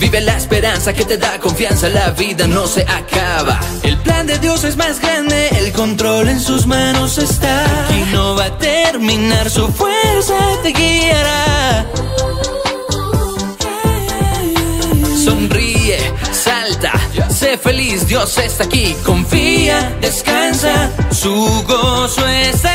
Vive la esperanza que te da confianza, la vida no se acaba. El plan de Dios es más grande, el control en sus manos está. Y no va a terminar, su fuerza te guiará. Sonríe, salta, sé feliz, Dios está aquí. Confía, descansa, su gozo está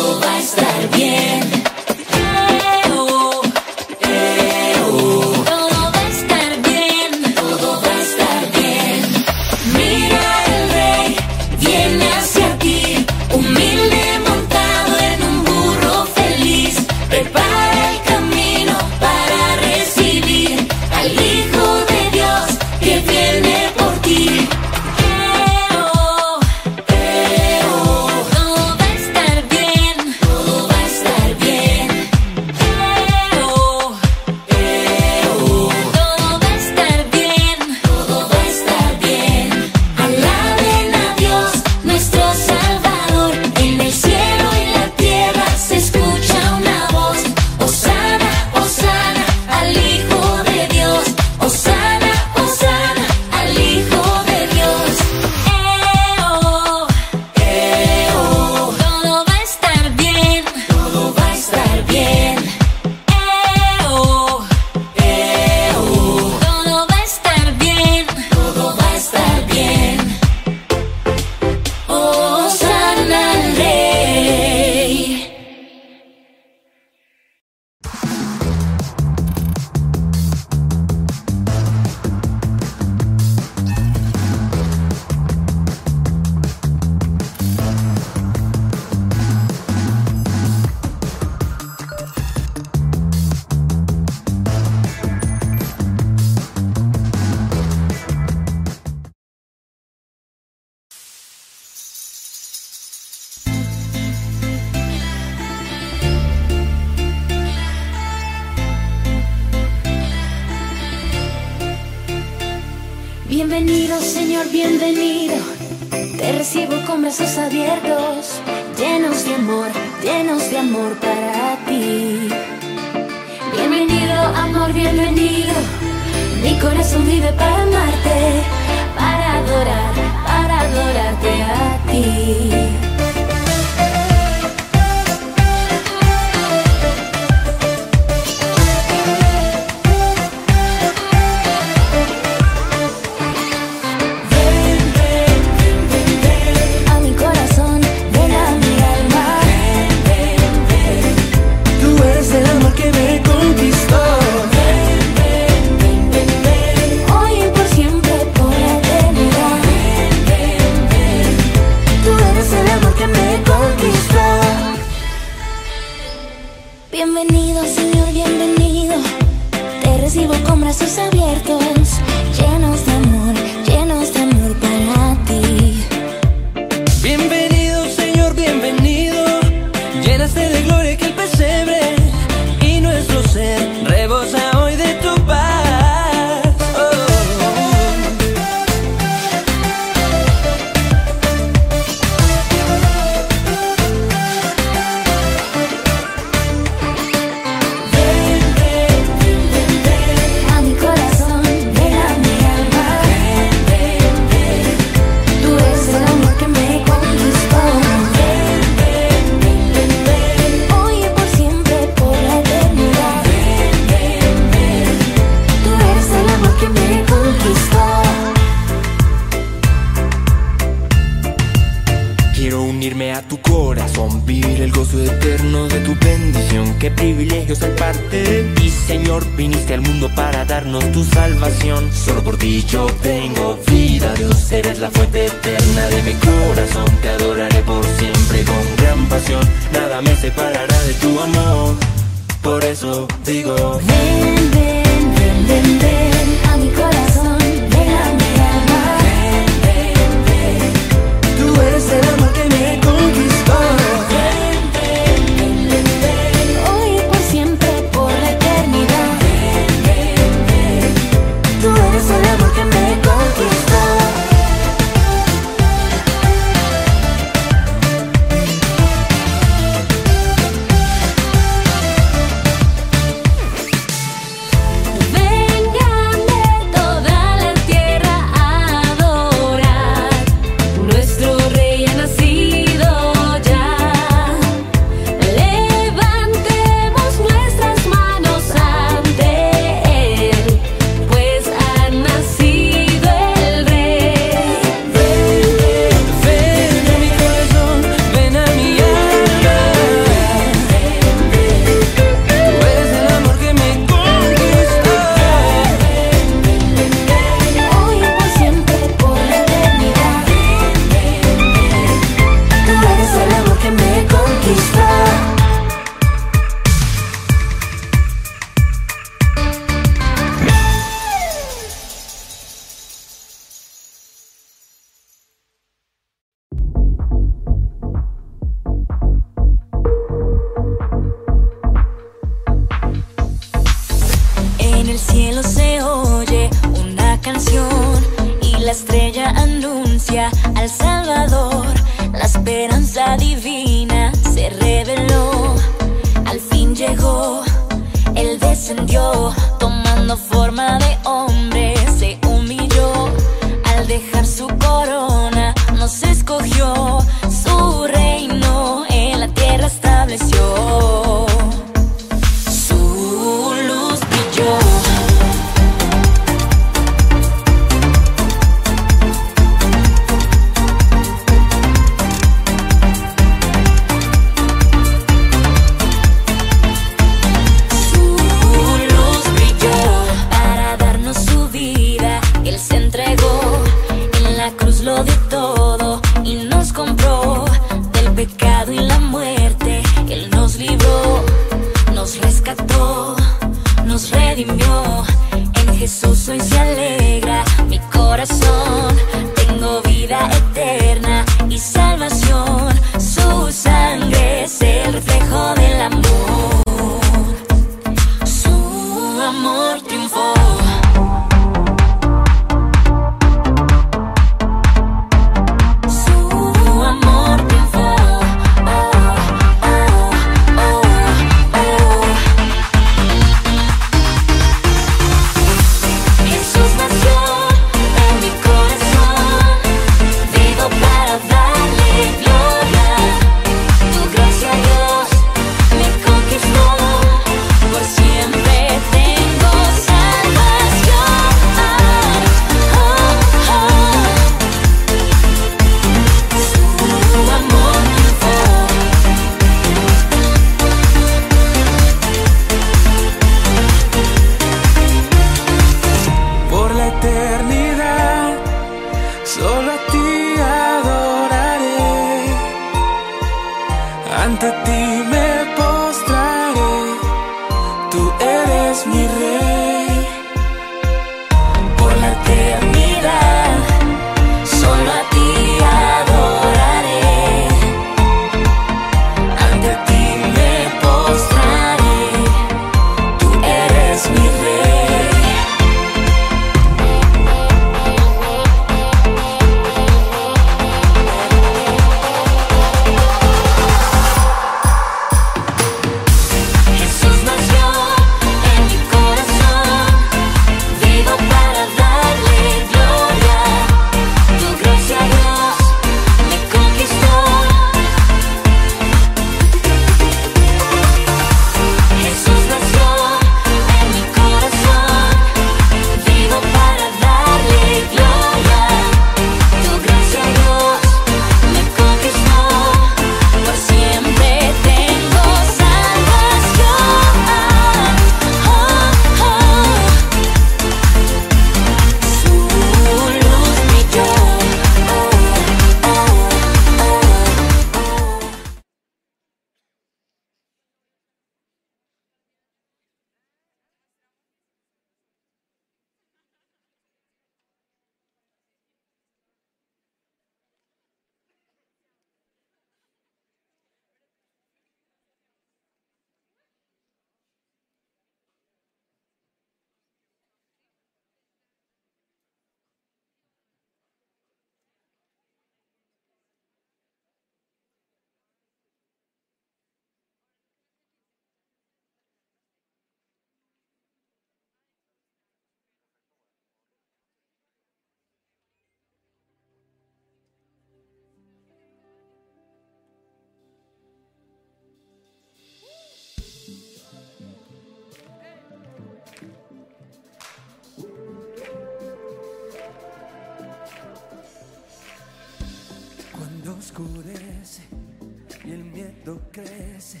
miedo crece,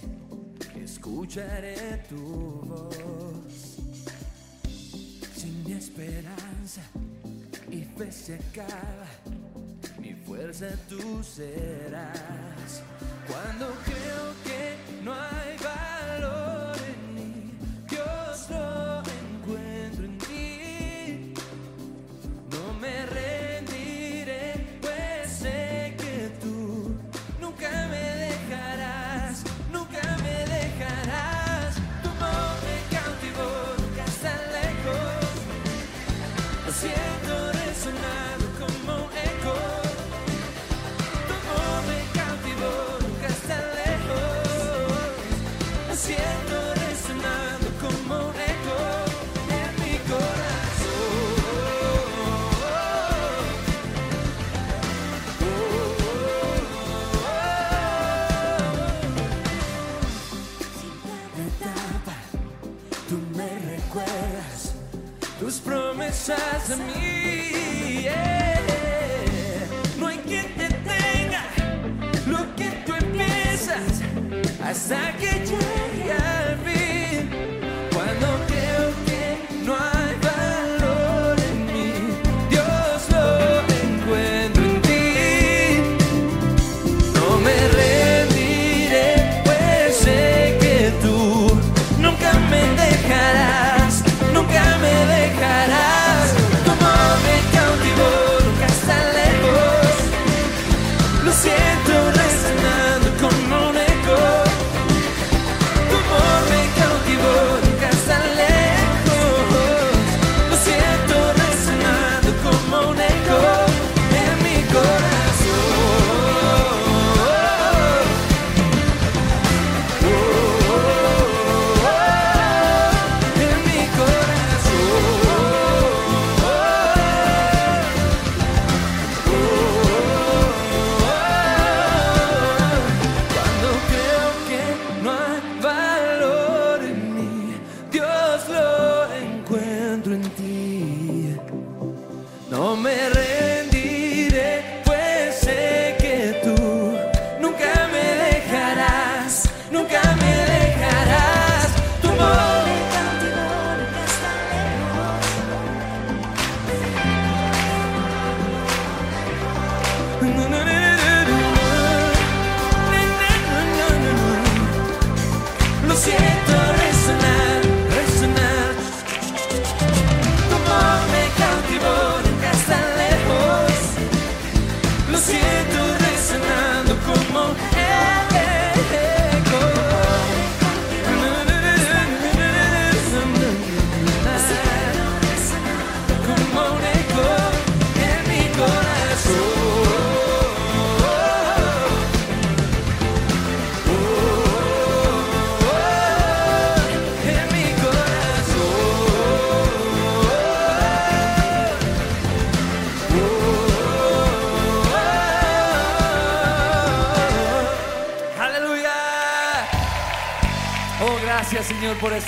escucharé tu voz. Sin esperanza y fe se acaba, mi fuerza tú serás. Cuando creo que no hay valor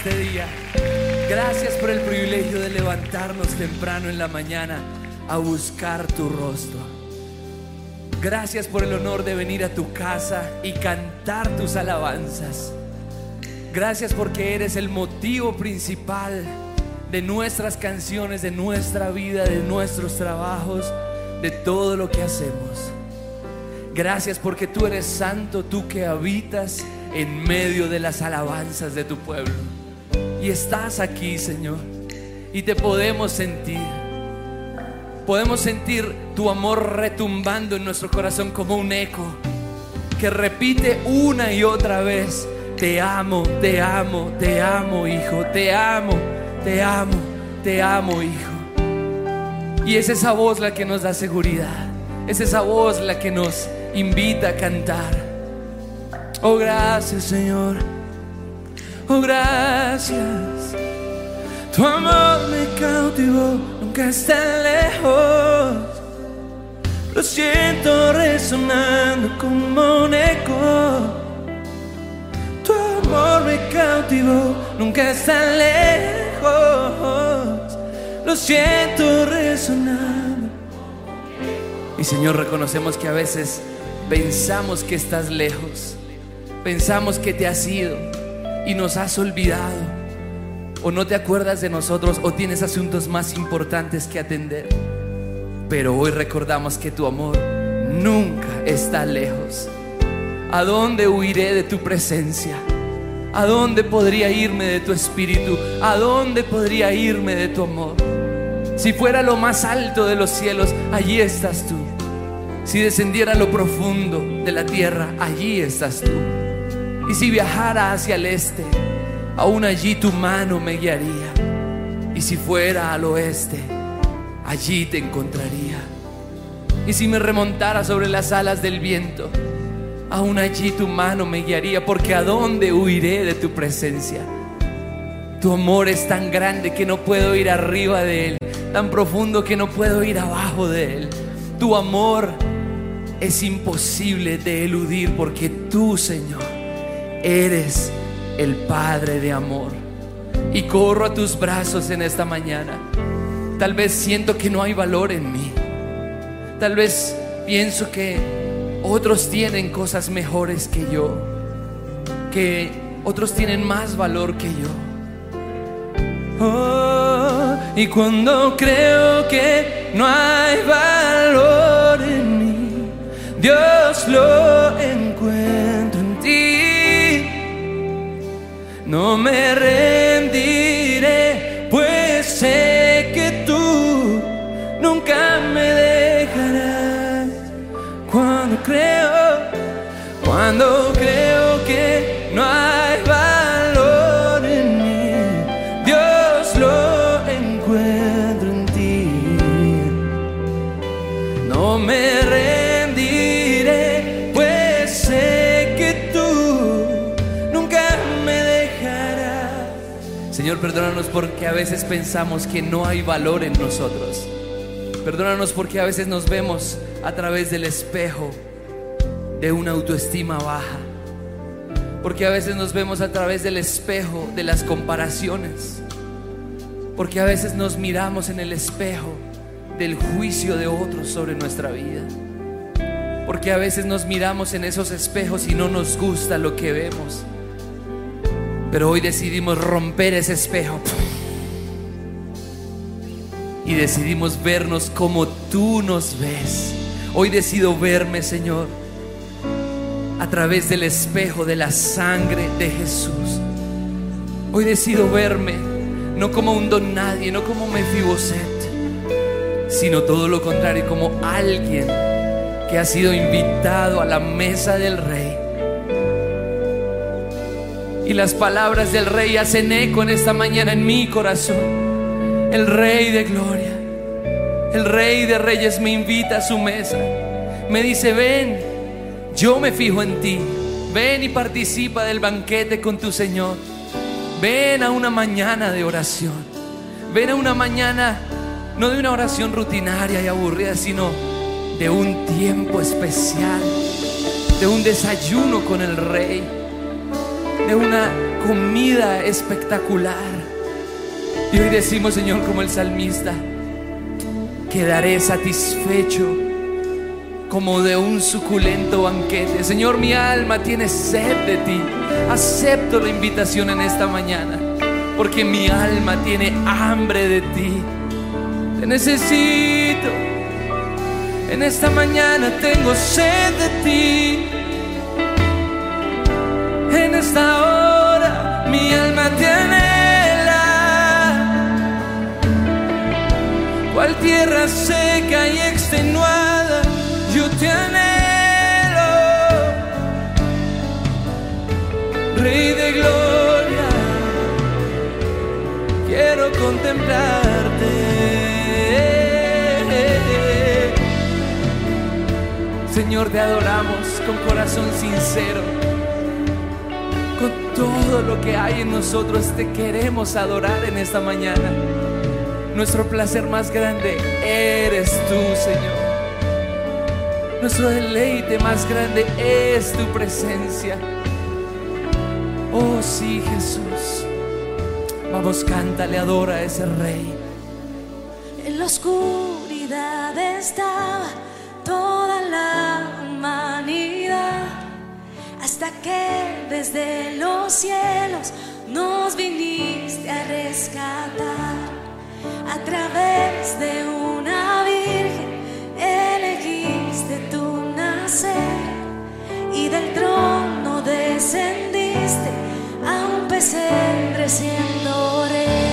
este día. Gracias por el privilegio de levantarnos temprano en la mañana a buscar tu rostro. Gracias por el honor de venir a tu casa y cantar tus alabanzas. Gracias porque eres el motivo principal de nuestras canciones, de nuestra vida, de nuestros trabajos, de todo lo que hacemos. Gracias porque tú eres santo, tú que habitas en medio de las alabanzas de tu pueblo. Y estás aquí, Señor, y te podemos sentir. Podemos sentir tu amor retumbando en nuestro corazón como un eco que repite una y otra vez, te amo, te amo, te amo, hijo, te amo, te amo, te amo, hijo. Y es esa voz la que nos da seguridad, es esa voz la que nos invita a cantar. Oh, gracias, Señor. Oh, gracias. Tu amor me cautivó, nunca está lejos. Lo siento resonando como un eco. Tu amor me cautivó, nunca está lejos. Lo siento resonando. Y Señor, reconocemos que a veces pensamos que estás lejos, pensamos que te has ido y nos has olvidado, o no te acuerdas de nosotros, o tienes asuntos más importantes que atender. Pero hoy recordamos que tu amor nunca está lejos. ¿A dónde huiré de tu presencia? ¿A dónde podría irme de tu espíritu? ¿A dónde podría irme de tu amor? Si fuera lo más alto de los cielos, allí estás tú. Si descendiera lo profundo de la tierra, allí estás tú. Y si viajara hacia el este, aún allí tu mano me guiaría. Y si fuera al oeste, allí te encontraría. Y si me remontara sobre las alas del viento, aún allí tu mano me guiaría, porque a dónde huiré de tu presencia. Tu amor es tan grande que no puedo ir arriba de él, tan profundo que no puedo ir abajo de él. Tu amor es imposible de eludir porque tú, Señor, eres el Padre de amor. Y corro a tus brazos en esta mañana. Tal vez siento que no hay valor en mí. Tal vez pienso que otros tienen cosas mejores que yo. Que otros tienen más valor que yo. Oh, y cuando creo que no hay valor en mí, Dios lo encuentro No me rendiré, pues sé que tú nunca me dejarás. Cuando creo, cuando creo que no hay perdónanos porque a veces pensamos que no hay valor en nosotros. Perdónanos porque a veces nos vemos a través del espejo de una autoestima baja. Porque a veces nos vemos a través del espejo de las comparaciones. Porque a veces nos miramos en el espejo del juicio de otros sobre nuestra vida. Porque a veces nos miramos en esos espejos y no nos gusta lo que vemos. Pero hoy decidimos romper ese espejo. Y decidimos vernos como tú nos ves. Hoy decido verme, Señor, a través del espejo de la sangre de Jesús. Hoy decido verme no como un don nadie, no como Mefiboset, sino todo lo contrario, como alguien que ha sido invitado a la mesa del rey. Y las palabras del rey hacen eco en esta mañana en mi corazón. El rey de gloria, el rey de reyes me invita a su mesa. Me dice, ven, yo me fijo en ti. Ven y participa del banquete con tu Señor. Ven a una mañana de oración. Ven a una mañana, no de una oración rutinaria y aburrida, sino de un tiempo especial, de un desayuno con el rey, de una comida espectacular. Y hoy decimos, Señor, como el salmista, quedaré satisfecho como de un suculento banquete. Señor, mi alma tiene sed de ti. Acepto la invitación en esta mañana, porque mi alma tiene hambre de ti. Te necesito. En esta mañana tengo sed de ti. En esta hora mi alma te anhela. Cual tierra seca y extenuada, yo te anhelo. Rey de gloria, quiero contemplarte. Señor, te adoramos con corazón sincero. Todo lo que hay en nosotros te queremos adorar en esta mañana. Nuestro placer más grande eres tú, Señor. Nuestro deleite más grande es tu presencia. Oh sí, Jesús. Vamos, cántale, adora a ese rey. En la oscuridad estaba desde los cielos nos viniste a rescatar a través de una virgen elegiste tu nacer y del trono descendiste a un pesebre siendo rey.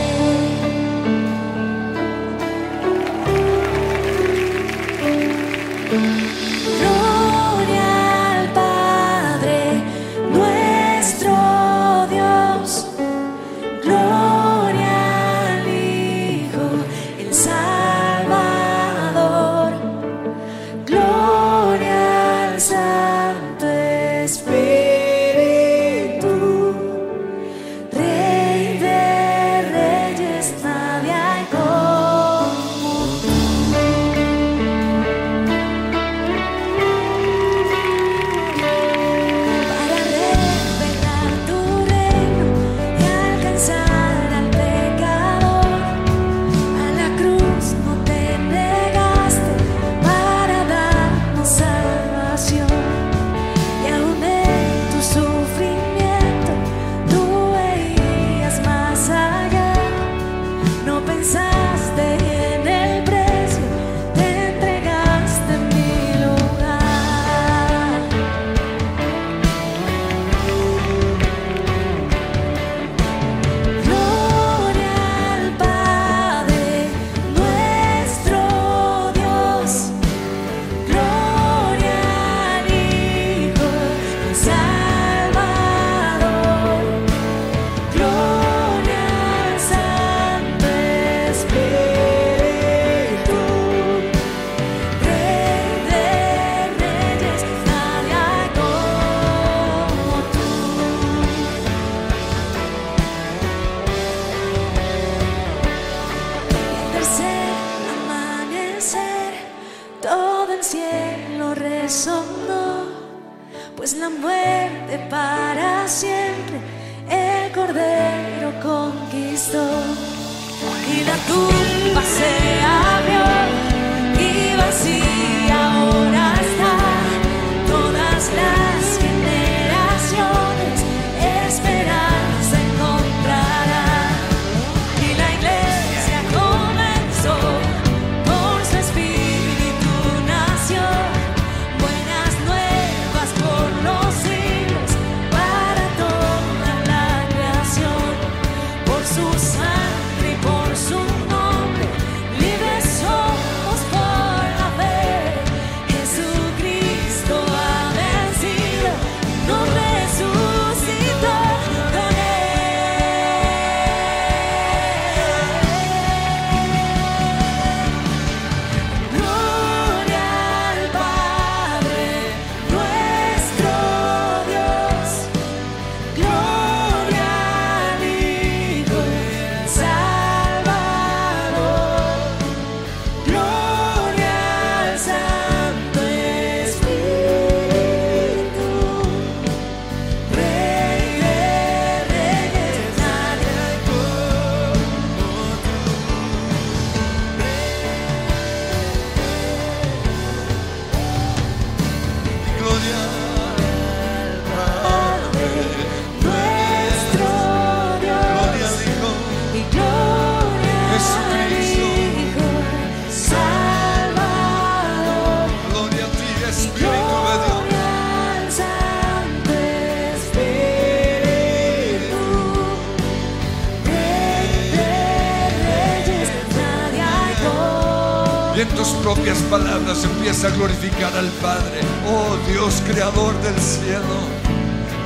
A glorificar al Padre. Oh Dios, creador del cielo.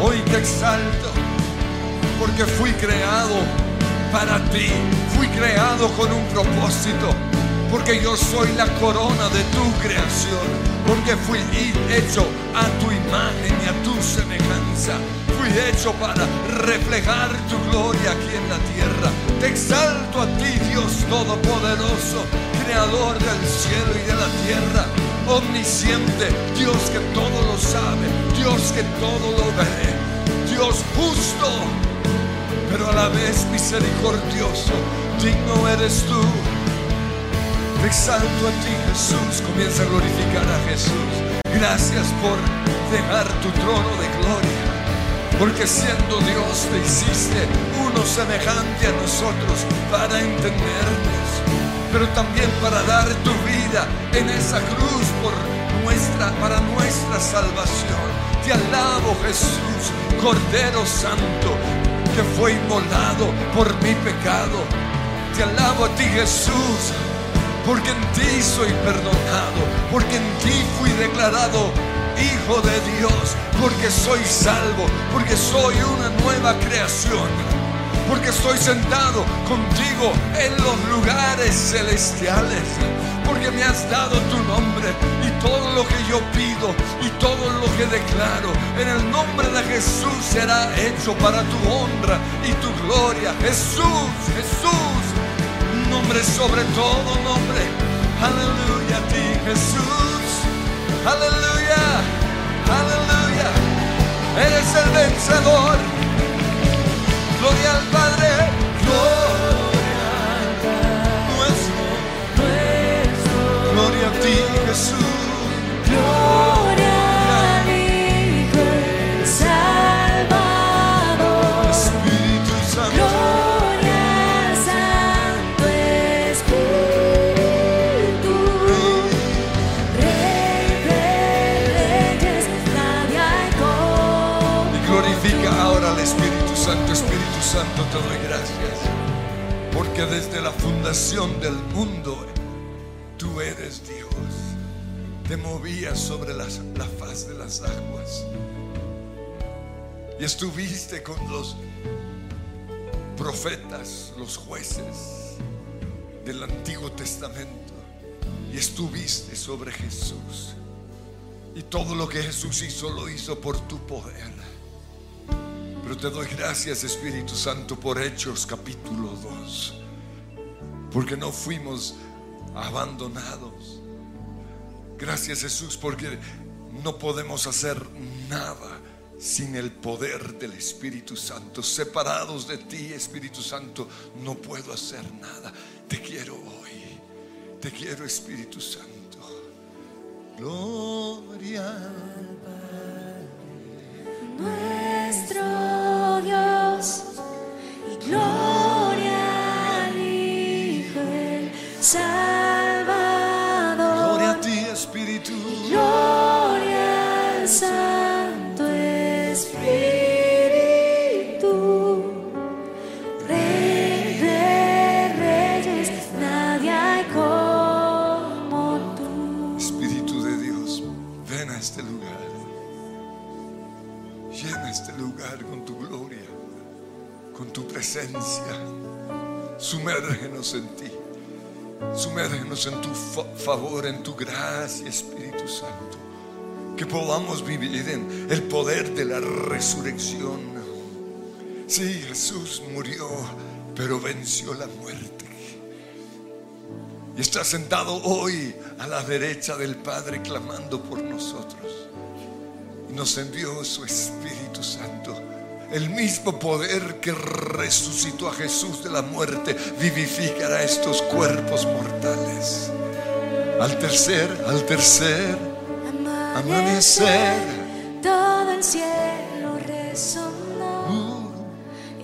Hoy te exalto porque fui creado para ti. Fui creado con un propósito. Porque yo soy la corona de tu creación. Porque fui hecho a tu imagen y a tu semejanza. Fui hecho para reflejar tu gloria aquí en la tierra. Te exalto a ti, Dios Todopoderoso, Creador del cielo y de la tierra. Omnisciente, Dios que todo lo sabe, Dios que todo lo ve, Dios justo, pero a la vez misericordioso. Digno eres tú. Te exalto a ti, Jesús. Comienza a glorificar a Jesús. Gracias por dejar tu trono de gloria Porque siendo Dios te hiciste uno semejante a nosotros para entendernos, pero también para dar tu vida en esa cruz por nuestra, para nuestra salvación. Te alabo Jesús, Cordero Santo, que fue inmolado por mi pecado. Te alabo a ti Jesús, porque en ti soy perdonado, porque en ti fui declarado hijo de Dios, porque soy salvo, porque soy una nueva creación, porque estoy sentado contigo en los lugares celestiales, porque me has dado tu nombre y todo lo que yo pido y todo lo que declaro en el nombre de Jesús será hecho para tu honra y tu gloria. Jesús, Jesús, nombre sobre todo nombre. Aleluya a ti, Jesús. Aleluya, aleluya. Eres el vencedor. Gloria al Padre. Gloria nuestro. Gloria a ti, Jesús. Gloria te doy gracias. Porque desde la fundación del mundo, tú eres Dios. Te movías sobre las- la faz de las aguas. Y estuviste con los profetas, los jueces del Antiguo Testamento. Y estuviste sobre Jesús. Y todo lo que Jesús hizo lo hizo por tu poder. Pero te doy gracias Espíritu Santo por Hechos capítulo 2. Porque no fuimos abandonados. Gracias Jesús porque no podemos hacer nada sin el poder del Espíritu Santo. Separados de ti Espíritu Santo no puedo hacer nada. Te quiero hoy. Te quiero Espíritu Santo. Gloria. Nuestro Sumérgenos en ti. Sumérgenos en tu fa- favor, en tu gracia, Espíritu Santo. Que podamos vivir en el poder de la resurrección. Sí, Jesús murió, pero venció la muerte. Y está sentado hoy a la derecha del Padre clamando por nosotros. Y nos envió su Espíritu Santo. El mismo poder que resucitó a Jesús de la muerte vivificará estos cuerpos mortales. Al tercer, al tercer amanecer. todo el cielo resonó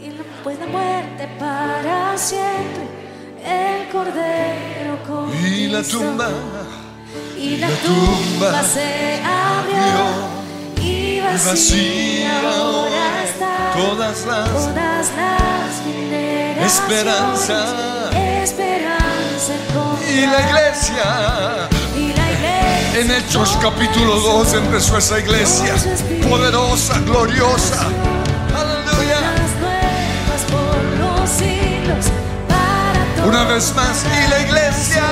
y no puede muerte para siempre. El cordero con Y la tumba y la la tumba tumba se abrió vacía vacía ahora está todas las todas las Esperanza. esperanza y la iglesia. y la iglesia En Hechos capítulo 2 empezó esa iglesia poderosa, gloriosa. Aleluya. Una vez más, y la iglesia.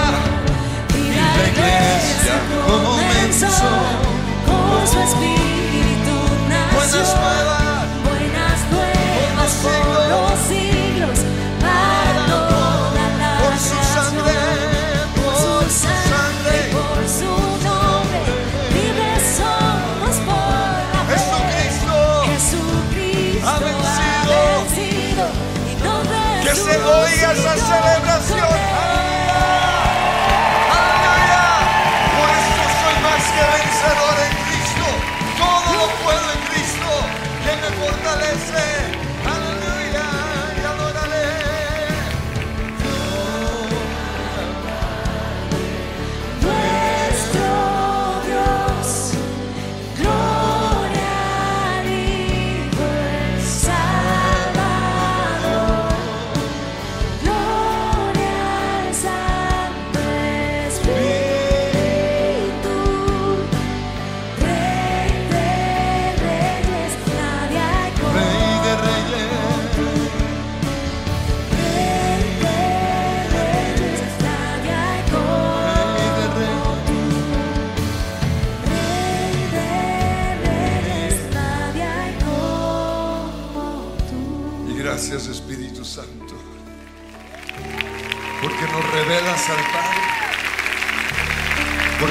Y la iglesia comenzó resucitó oiga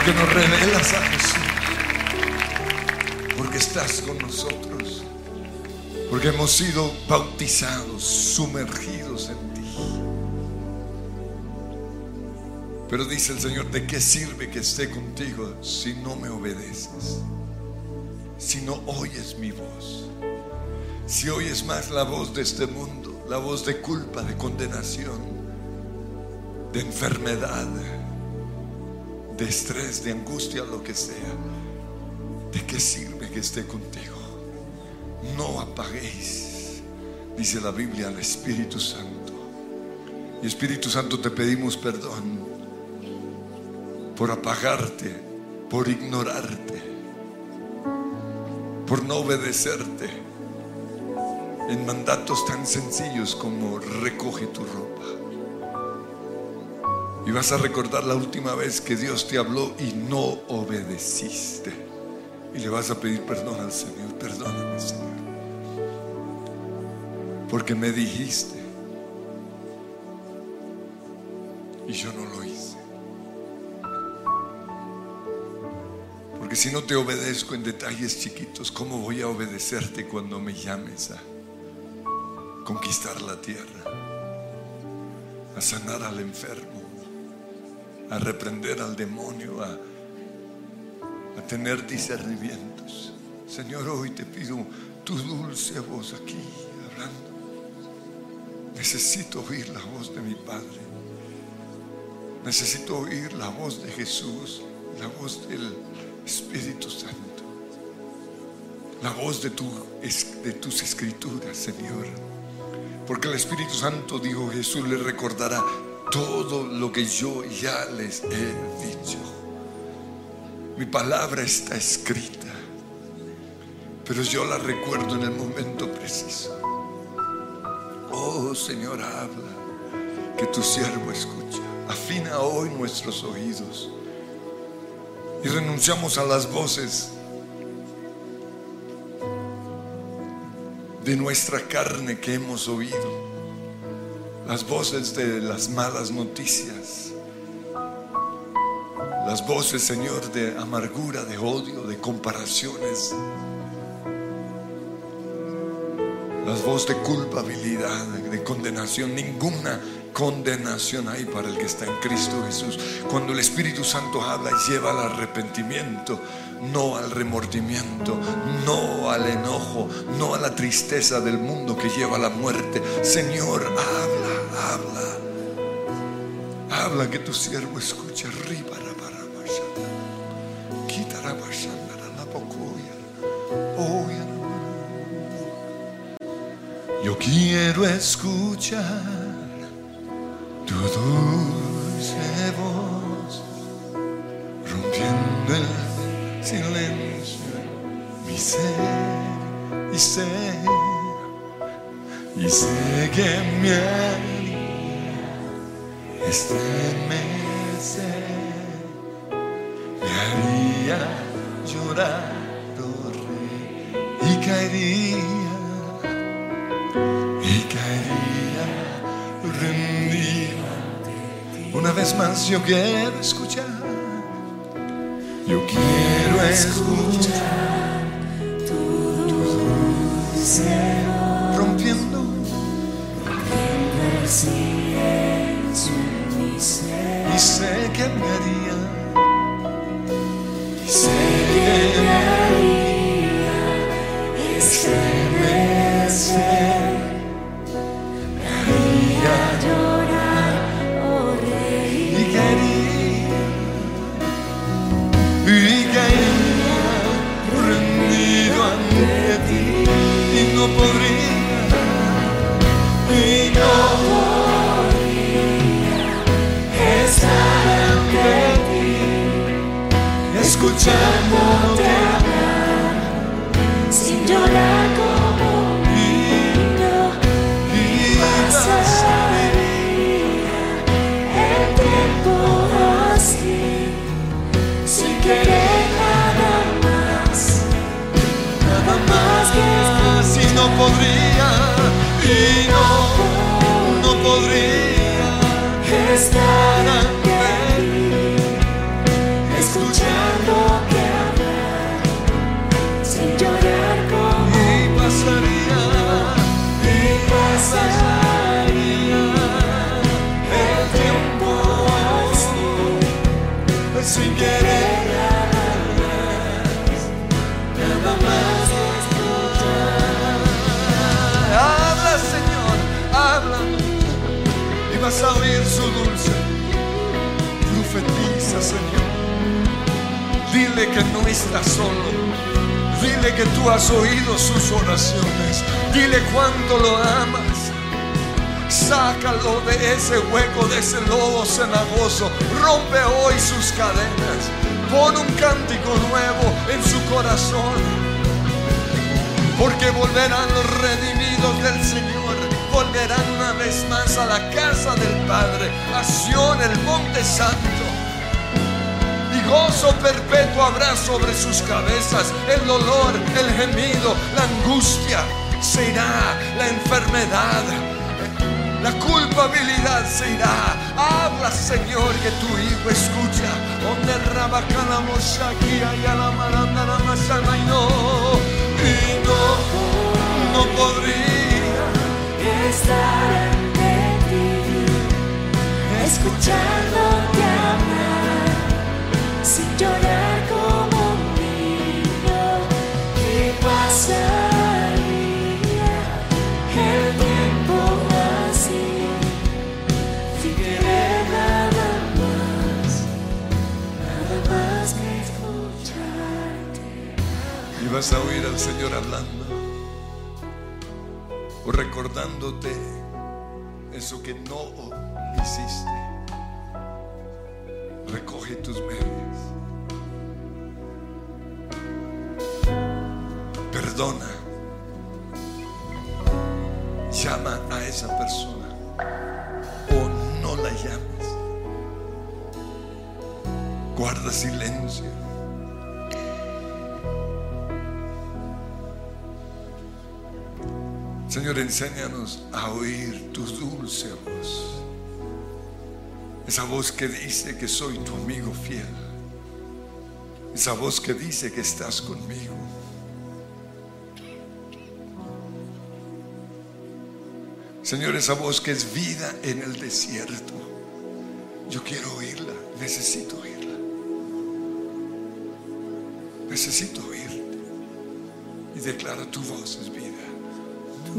Porque nos revelas a Jesús. Porque estás con nosotros. Porque hemos sido bautizados, sumergidos en ti. Pero dice el Señor, ¿de qué sirve que esté contigo si no me obedeces? Si no oyes mi voz. Si oyes más la voz de este mundo, la voz de culpa, de condenación, de enfermedad, de estrés, de angustia, lo que sea, ¿de qué sirve que esté contigo? No apaguéis, dice la Biblia, al Espíritu Santo. Y Espíritu Santo te pedimos perdón por apagarte, por ignorarte, por no obedecerte en mandatos tan sencillos como recoge tu ropa. Y vas a recordar la última vez que Dios te habló y no obedeciste. Y le vas a pedir perdón al Señor. Perdóname, Señor. Porque me dijiste. Y yo no lo hice. Porque si no te obedezco en detalles chiquitos, ¿cómo voy a obedecerte cuando me llames a conquistar la tierra? A sanar al enfermo, a reprender al demonio, a, tener discernimientos. Señor, hoy te pido tu dulce voz aquí hablando. Necesito oír la voz de mi Padre. Necesito oír la voz de Jesús, la voz del Espíritu Santo, la voz de, tu, de tus escrituras, Señor. Porque el Espíritu Santo, dijo Jesús, le recordará todo lo que yo ya les he dicho. Mi palabra está escrita, pero yo la recuerdo en el momento preciso. Oh Señor, habla, que tu siervo escucha. Afina hoy nuestros oídos y renunciamos a las voces de nuestra carne que hemos oído, las voces de las malas noticias, las voces, Señor, de amargura, de odio, de comparaciones, las voces de culpabilidad, de condenación, ninguna condenación hay para el que está en Cristo Jesús. Cuando el Espíritu Santo habla lleva al arrepentimiento, no al remordimiento, no al enojo, no a la tristeza del mundo que lleva a la muerte. Señor, habla, habla. Habla que tu siervo escucha. Yo quiero escuchar tu dulce voz, rompiendo el silencio, mi ser y sé, y sé que me estremecer, me haría llorar, y caería, y caería rendido. Una vez más yo quiero escuchar, yo quiero escuchar tu dulce voz, rompiendo y sé que me haría, y sé que me haría escuchándote hablar, Sin llorar como y, y pasaría el tiempo así, sin querer nada más, nada más y no podría y no, no podría. Estar a oír su dulce. Profetiza, Señor. Dile que no está solo. Dile que tú has oído sus oraciones. Dile cuánto lo amas. Sácalo de ese hueco, de ese lodo cenagoso. Rompe hoy sus cadenas. Pon un cántico nuevo en su corazón porque volverán los redimidos del Señor, volverán una vez más a la casa del Padre, a Sion, el monte santo. Y gozo perpetuo habrá sobre sus cabezas, el dolor, el gemido, la angustia, se irá la enfermedad. La culpabilidad se irá. Habla, Señor, que tu hijo escucha. Donde rabacana moshakia y a la la masana y no, y no, no podría estar ante ti, escuchándote hablar, sin llorar como un niño, ¿qué pasaría el tiempo así, sin querer nada más, nada más que escucharte? Y vas a oír al Señor hablando recordándote eso que no hiciste. Recoge tus medias. Perdona. Llama a esa persona o no la llames. Guarda silencio. Señor, enséñanos a oír tu dulce voz. Esa voz que dice que soy tu amigo fiel. Esa voz que dice que estás conmigo. Señor, esa voz que es vida en el desierto. Yo quiero oírla, necesito oírla. Necesito oírte. Y declara tu voz es vida.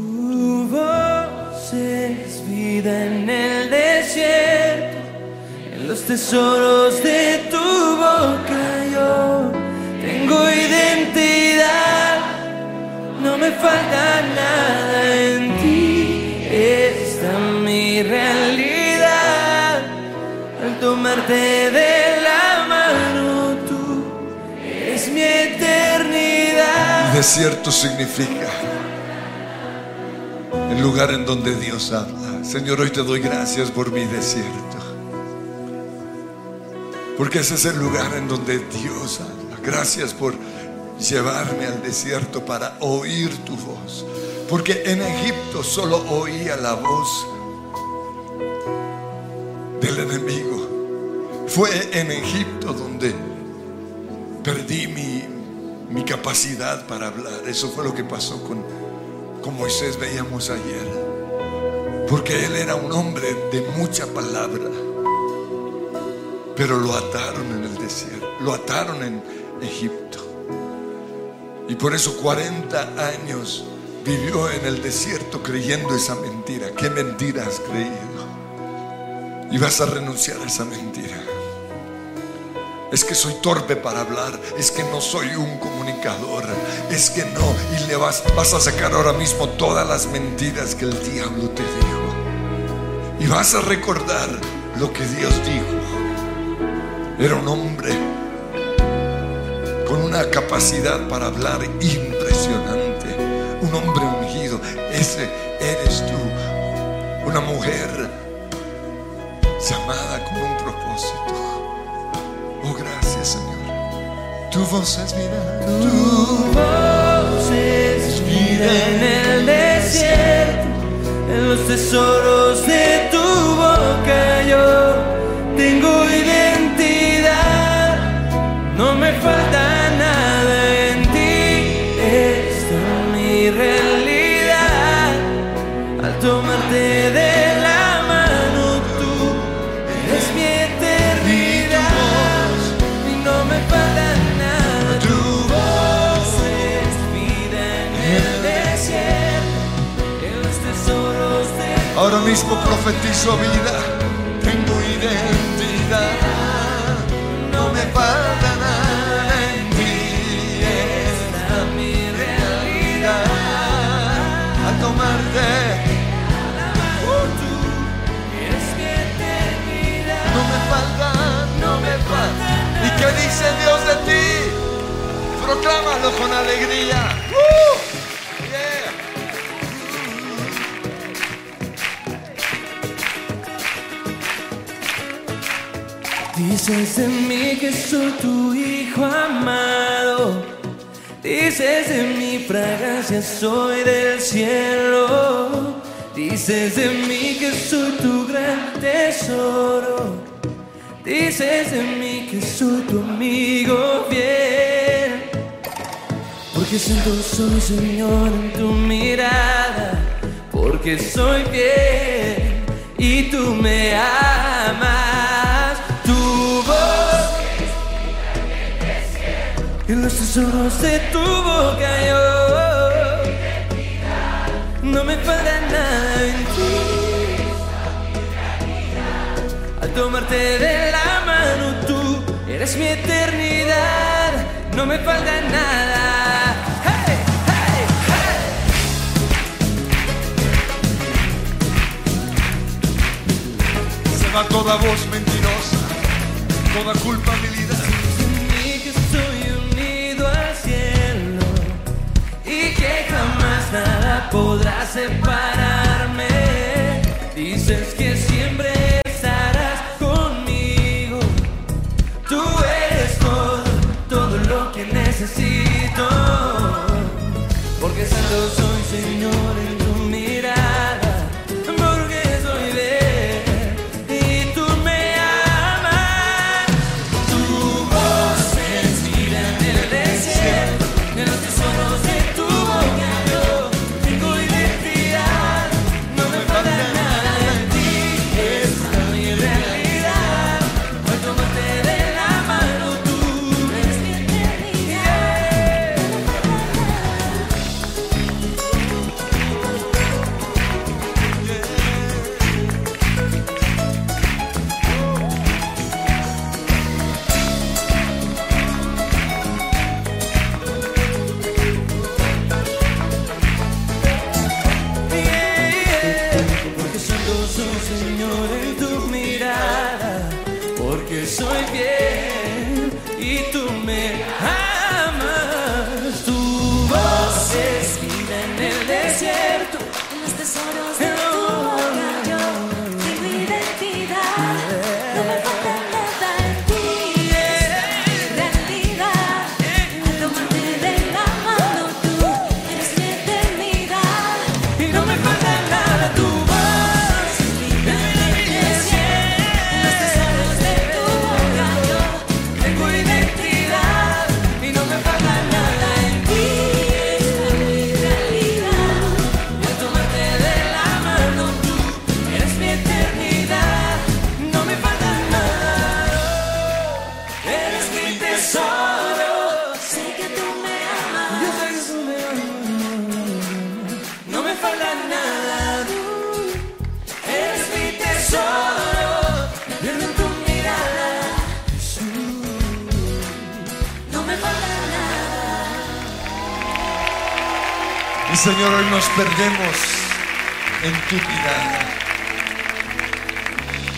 Tu voz es vida en el desierto, en los tesoros de tu boca yo tengo identidad, no me falta nada en ti, esta mi realidad, al tomarte de la mano tú eres mi eternidad. Desierto significa lugar en donde Dios habla. Señor, hoy te doy gracias por mi desierto. Porque ese es el lugar en donde Dios habla. Gracias por llevarme al desierto para oír tu voz. Porque en Egipto solo oía la voz del enemigo. Fue en Egipto donde perdí mi, mi capacidad para hablar. Eso fue lo que pasó con, con Moisés, veíamos ayer. Porque él era un hombre de mucha palabra. Pero lo ataron en el desierto, lo ataron en Egipto. Y por eso 40 años vivió en el desierto creyendo esa mentira. ¿Qué mentira has creído? Y vas a renunciar a esa mentira. Es que soy torpe para hablar, es que no soy un comunicador, es que no. Y le vas, vas a sacar ahora mismo todas las mentiras que el diablo te dijo. Y vas a recordar lo que Dios dijo. Era un hombre con una capacidad para hablar impresionante. Un hombre ungido. Ese eres tú. Una mujer llamada con un propósito. Oh, gracias, Señor. Tu voz es. Tu voz es vida en el desierto, tesoros de mismo profetizo vida, tengo identidad, no me falta nada en ti, esta es mi realidad. Al tomarte, eternidad. no me falta, no me falta. ¿Y qué dice Dios de ti? Proclámalo con alegría. Dices de mí que soy tu hijo amado. Dices de mi fragancia soy del cielo. Dices de mí que soy tu gran tesoro. Dices de mí que soy tu amigo fiel. Porque siento soy Señor en tu mirada. Porque soy fiel y tú me amas. Los tesoros de tu boca yo. No me falta nada en ti. Al tomarte de la mano tú eres mi eternidad. No me falta nada. Se va toda voz mentirosa, toda culpabilidad. mí nada podrá separarme. Dices que siempre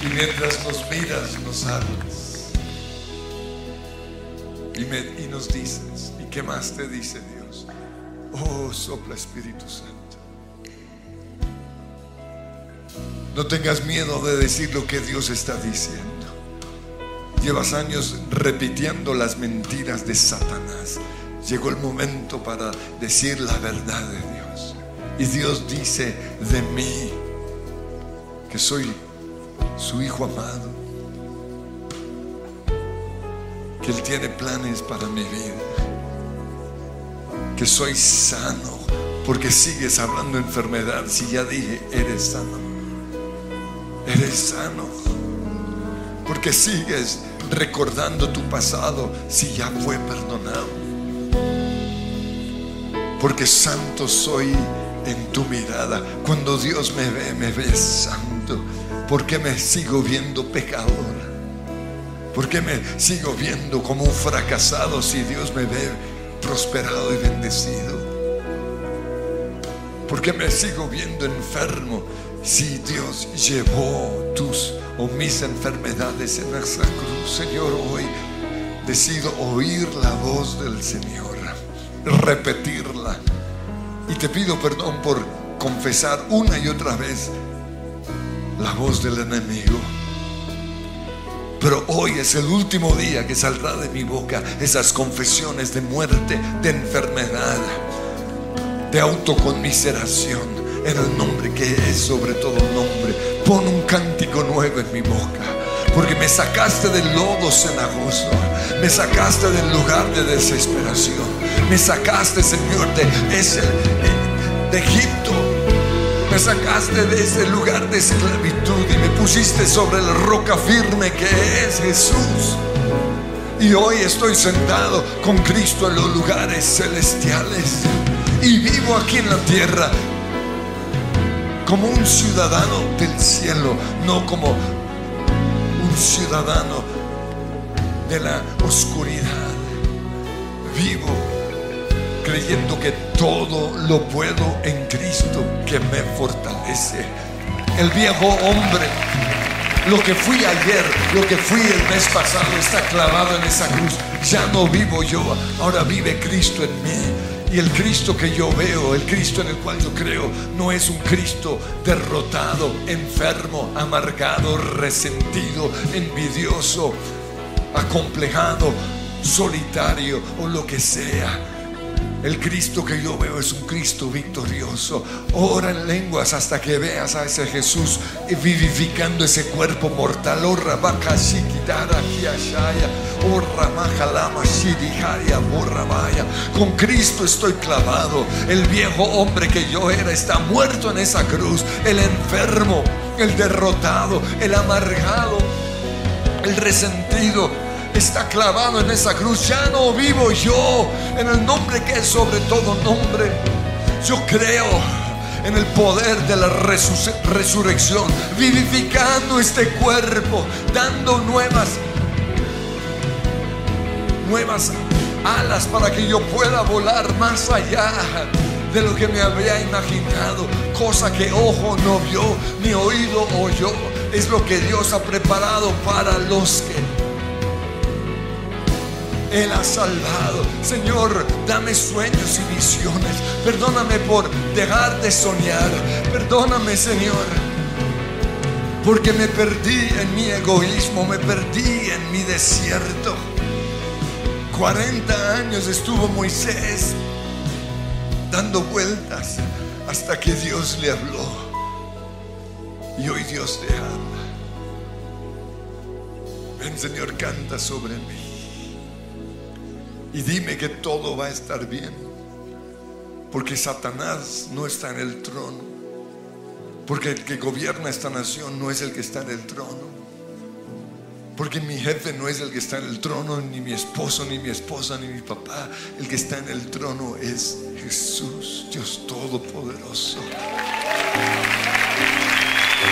Y mientras nos miras, nos hablas. Y, y nos dices, ¿y qué más te dice Dios? Oh, sopla Espíritu Santo. No tengas miedo de decir lo que Dios está diciendo. Llevas años repitiendo las mentiras de Satanás. Llegó el momento para decir la verdad de Dios. Y Dios dice de mí, que soy su hijo amado, que Él tiene planes para mi vida, que soy sano, porque sigues hablando de enfermedad si ya dije, eres sano, eres sano, porque sigues recordando tu pasado si ya fue perdonado. Porque santo soy en tu mirada. Cuando Dios me ve, me ve santo. Porque me sigo viendo pecador. Porque me sigo viendo como un fracasado si Dios me ve prosperado y bendecido. Porque me sigo viendo enfermo si Dios llevó tus o mis enfermedades en esa cruz. Señor, hoy decido oír la voz del Señor repetirla. Y te pido perdón por confesar una y otra vez la voz del enemigo. Pero hoy es el último día que saldrá de mi boca esas confesiones de muerte, de enfermedad, de autoconmiseración en el nombre que es sobre todo nombre. Pon un cántico nuevo en mi boca porque me sacaste del lodo cenagoso, me sacaste del lugar de desesperación, me sacaste, Señor, de, ese, de Egipto, me sacaste de ese lugar de esclavitud y me pusiste sobre la roca firme que es Jesús. Y hoy estoy sentado con Cristo en los lugares celestiales y vivo aquí en la tierra como un ciudadano del cielo, no como ciudadano de la oscuridad. Vivo creyendo que todo lo puedo en Cristo que me fortalece. El viejo hombre, lo que fui ayer, lo que fui el mes pasado, está clavado en esa cruz. Ya no vivo yo, ahora vive Cristo en mí. Y el Cristo que yo veo, el Cristo en el cual yo creo, no es un Cristo derrotado, enfermo, amargado, resentido, envidioso, acomplejado, solitario o lo que sea el Cristo que yo veo es un Cristo victorioso. Ora en lenguas hasta que veas a ese Jesús vivificando ese cuerpo mortal. Oh, Con Cristo estoy clavado. El viejo hombre que yo era está muerto en esa cruz. El enfermo, el derrotado, el amargado, el resentido está clavado en esa cruz. Ya no vivo yo en el nombre que es sobre todo nombre. Yo creo en el poder de la resurrección, vivificando este cuerpo, dando nuevas, nuevas alas para que yo pueda volar más allá de lo que me había imaginado, cosa que ojo no vio, ni oído oyó. Es lo que Dios ha preparado para los que él ha salvado. Señor, dame sueños y visiones. Perdóname por dejar de soñar. Perdóname, Señor. Porque me perdí en mi egoísmo, me perdí en mi desierto. 40 años estuvo Moisés dando vueltas hasta que Dios le habló. Y hoy Dios te habla. Ven Señor, canta sobre mí y dime que todo va a estar bien. Porque Satanás no está en el trono. Porque el que gobierna esta nación no es el que está en el trono. Porque mi jefe no es el que está en el trono, ni mi esposo, ni mi esposa, ni mi papá. El que está en el trono es Jesús, Dios Todopoderoso.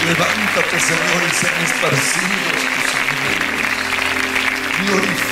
Levántate, Señor, y sean esparcidos tus Glorifícate,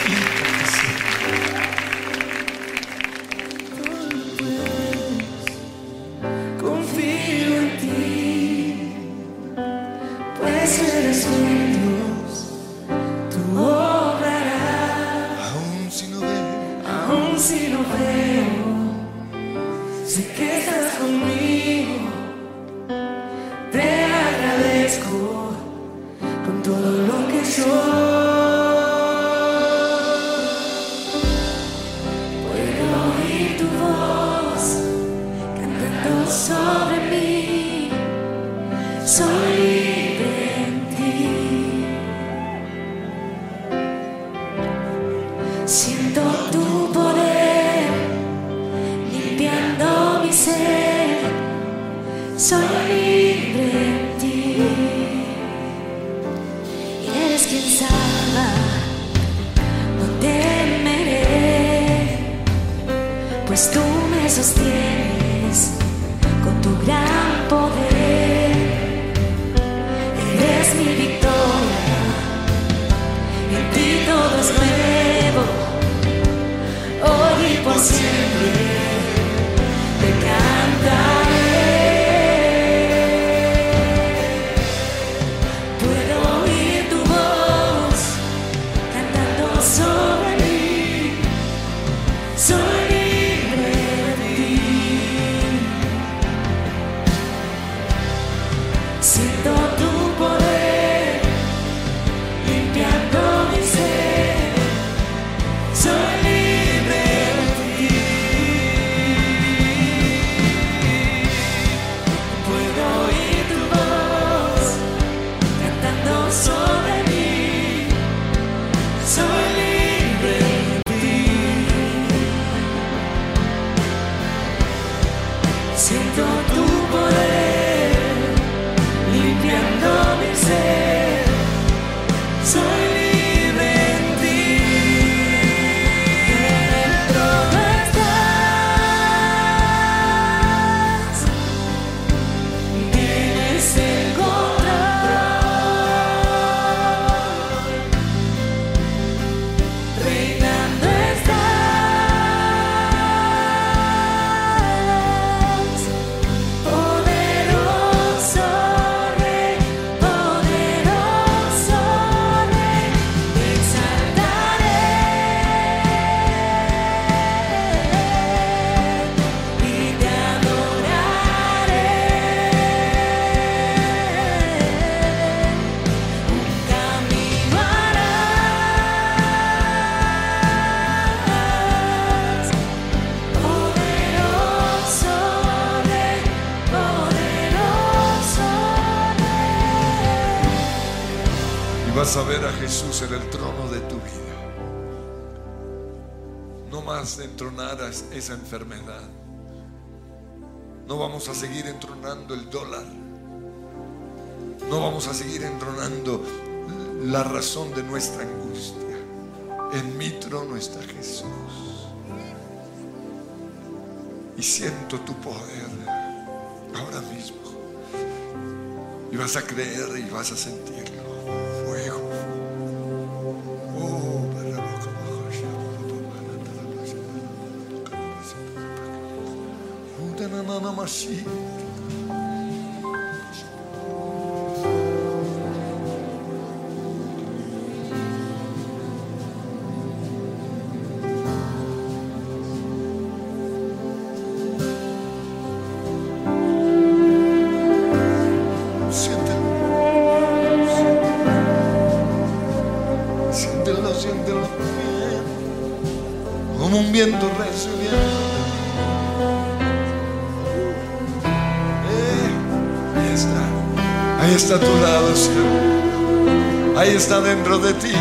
la razón de nuestra angustia. En mi trono está Jesús. Y siento tu poder ahora mismo. Y vas a creer y vas a sentir. como un viento recio eh, ahí está, ahí está tu lado, Señor. Ahí está dentro de ti.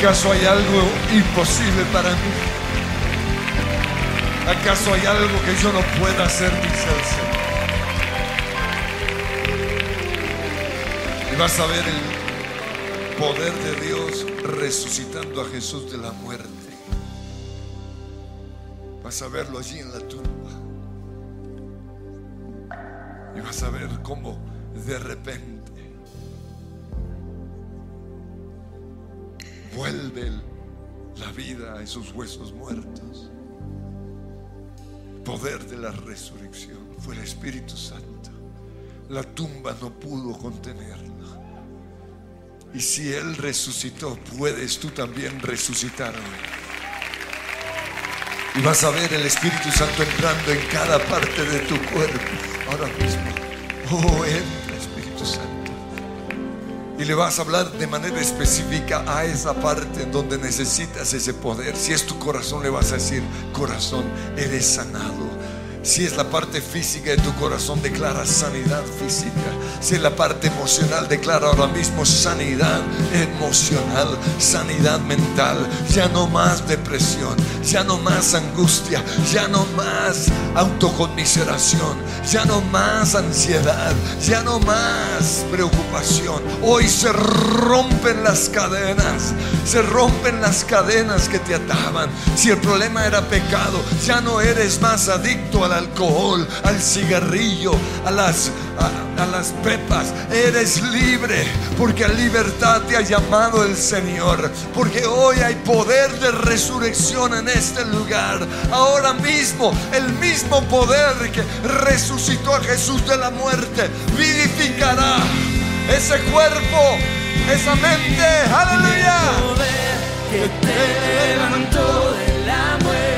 Acaso hay algo imposible para mí? ¿Acaso hay algo que yo no pueda hacer, dice el Señor? Y vas a ver el poder de Dios resucitando a Jesús de la muerte. Vas a verlo allí en la tumba. Y vas a ver cómo de repente vuelve la vida a esos huesos muertos. Poder de la resurrección fue el Espíritu Santo. La tumba no pudo contenerlo. Y si Él resucitó, puedes tú también resucitar hoy. Y vas a ver el Espíritu Santo entrando en cada parte de tu cuerpo ahora mismo. Oh, entra Espíritu Santo. Y le vas a hablar de manera específica a esa parte en donde necesitas ese poder. Si es tu corazón, le vas a decir, corazón, eres sanado. Si es la parte física de tu corazón, declara sanidad física. Si es la parte emocional, declara ahora mismo sanidad emocional, sanidad mental. Ya no más depresión, ya no más angustia, ya no más autoconmiseración, ya no más ansiedad, ya no más preocupación. Hoy se rompen las cadenas, se rompen las cadenas que te ataban. Si el problema era pecado, ya no eres más adicto al alcohol, al cigarrillo, a las, a, a las pepas. Eres libre porque a libertad te ha llamado el Señor. Porque hoy hay poder de resurrección en este lugar. Ahora mismo, el mismo poder que resucitó a Jesús de la muerte, vivificará ese cuerpo, esa mente. Aleluya. poder que te levantó de la muerte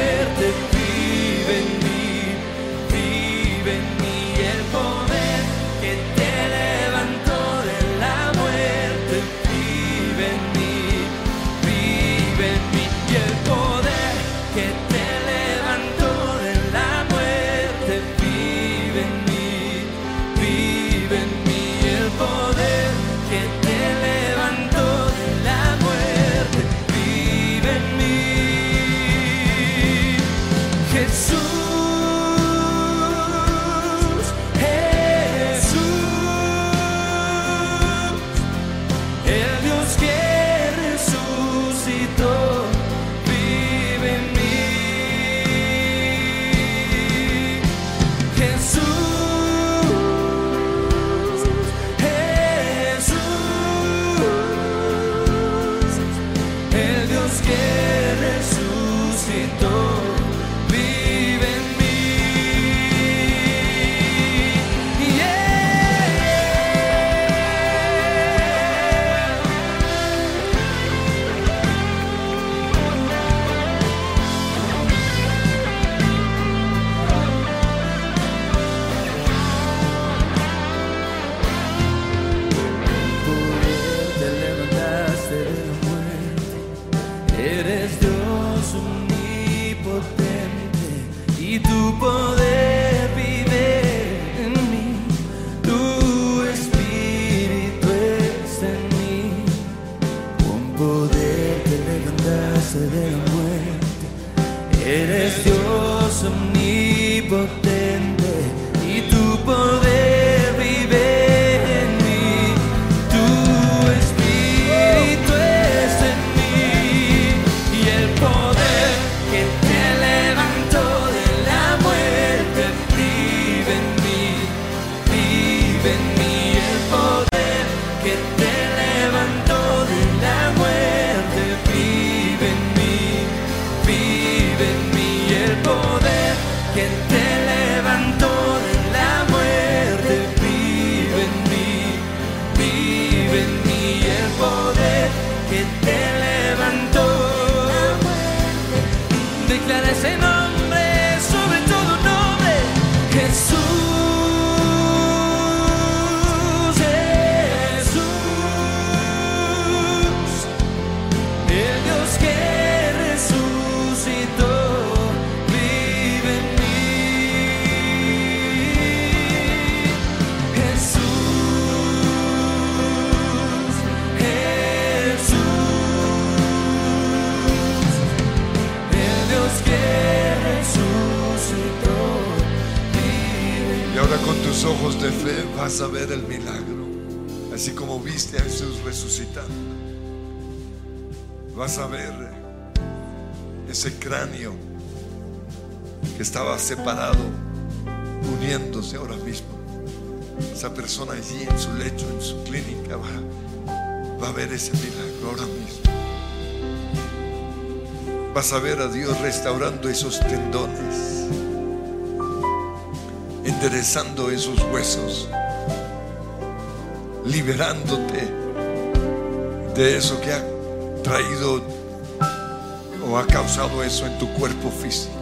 persona allí en su lecho, en su clínica, va, va a ver ese milagro ahora mismo. Vas a ver a Dios restaurando esos tendones, enderezando esos huesos, liberándote de eso que ha traído o ha causado eso en tu cuerpo físico.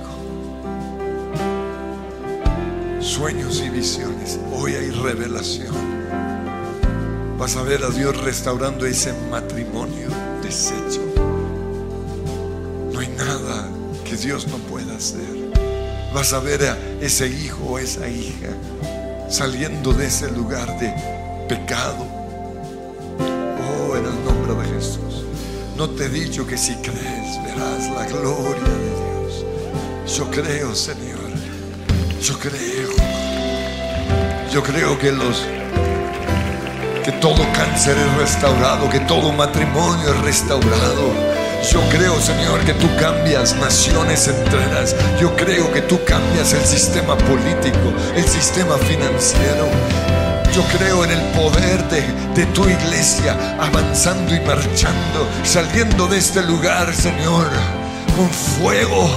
Sueños y visiones. Hoy hay revelación. Vas a ver a Dios restaurando ese matrimonio deshecho. No hay nada que Dios no pueda hacer. Vas a ver a ese hijo o esa hija saliendo de ese lugar de pecado. Oh, en el nombre de Jesús. No te he dicho que si crees verás la gloria de Dios. Yo creo, Señor. Yo creo. Yo creo que los que todo cáncer es restaurado, que todo matrimonio es restaurado. Yo creo, Señor, que tú cambias naciones enteras. Yo creo que tú cambias el sistema político, el sistema financiero. Yo creo en el poder de, de, tu iglesia avanzando y marchando, saliendo de este lugar, Señor, con fuego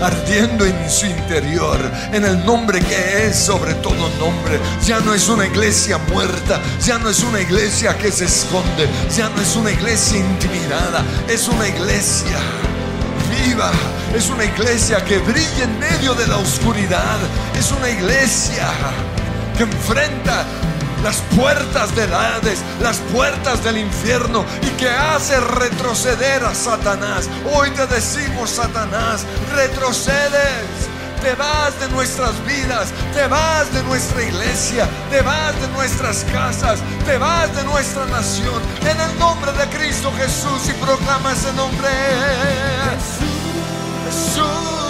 ardiendo en su interior, en el nombre que es sobre todo nombre. Ya no es una iglesia muerta, ya no es una iglesia que se esconde, ya no es una iglesia intimidada, es una iglesia viva, es una iglesia que brilla en medio de la oscuridad, es una iglesia que enfrenta las puertas del Hades, las puertas del infierno y que hace retroceder a Satanás. Hoy te decimos, Satanás, retrocedes. Te vas de nuestras vidas, te vas de nuestra iglesia, te vas de nuestras casas, te vas de nuestra nación. En el nombre de Cristo Jesús y proclama ese nombre. Jesús. Jesús.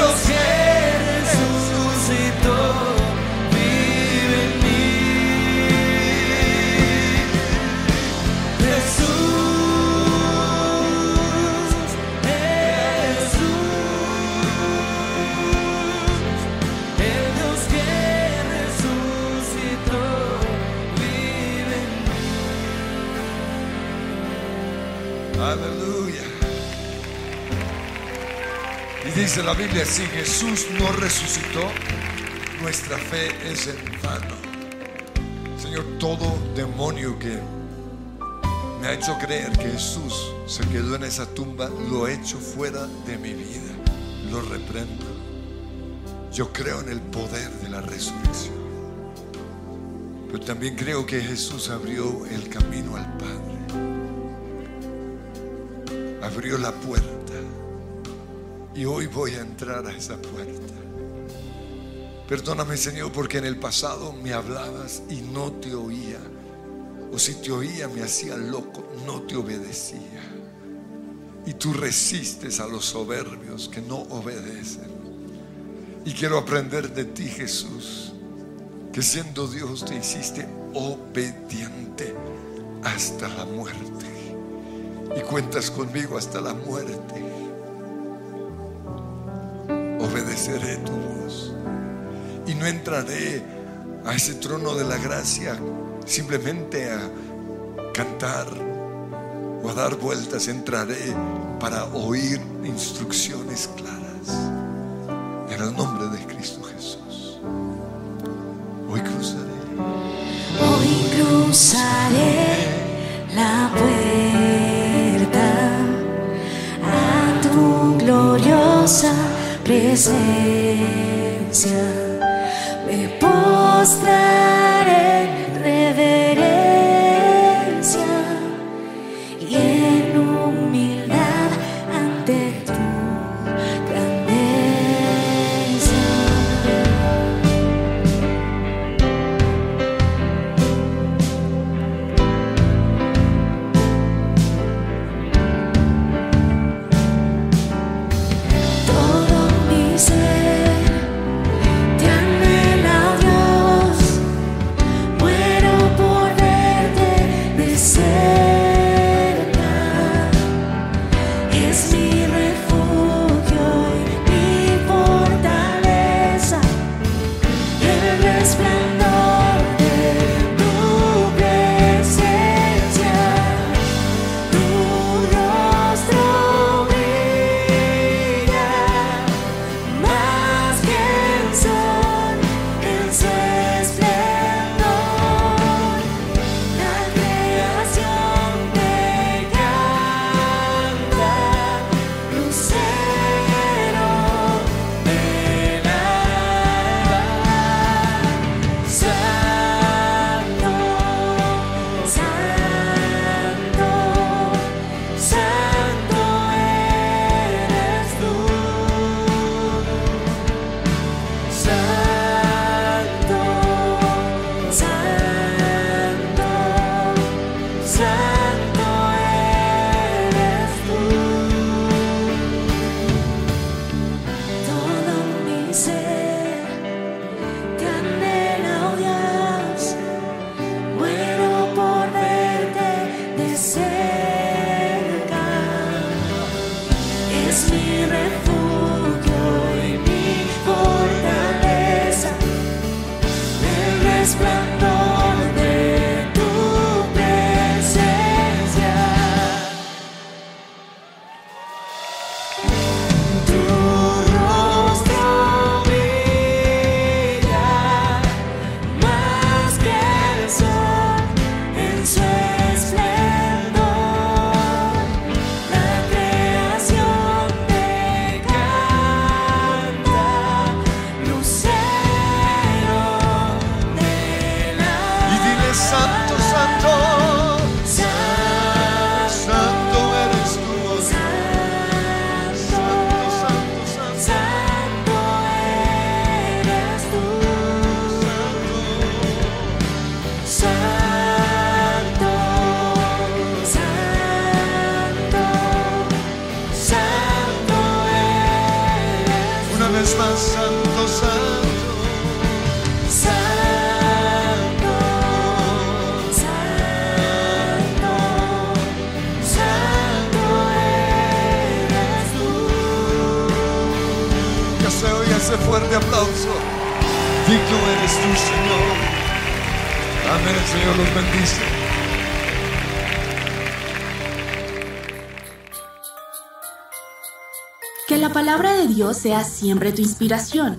Dios que resucitó dice la Biblia, si Jesús no resucitó, nuestra fe es en vano. Señor, todo demonio que me ha hecho creer que Jesús se quedó en esa tumba, lo he hecho fuera de mi vida. Lo reprendo. Yo creo en el poder de la resurrección. Pero también creo que Jesús abrió el camino al Padre. Abrió la puerta. Y hoy voy a entrar a esa puerta. Perdóname, Señor, porque en el pasado me hablabas y no te oía. O si te oía me hacía loco, no te obedecía. Y tú resistes a los soberbios que no obedecen. Y quiero aprender de ti, Jesús, que siendo Dios te hiciste obediente hasta la muerte. Y cuentas conmigo hasta la muerte obedeceré tu voz. Y no entraré a ese trono de la gracia simplemente a cantar o a dar vueltas. Entraré para oír instrucciones claras. En el nombre de presencia. Me postraré sea siempre tu inspiración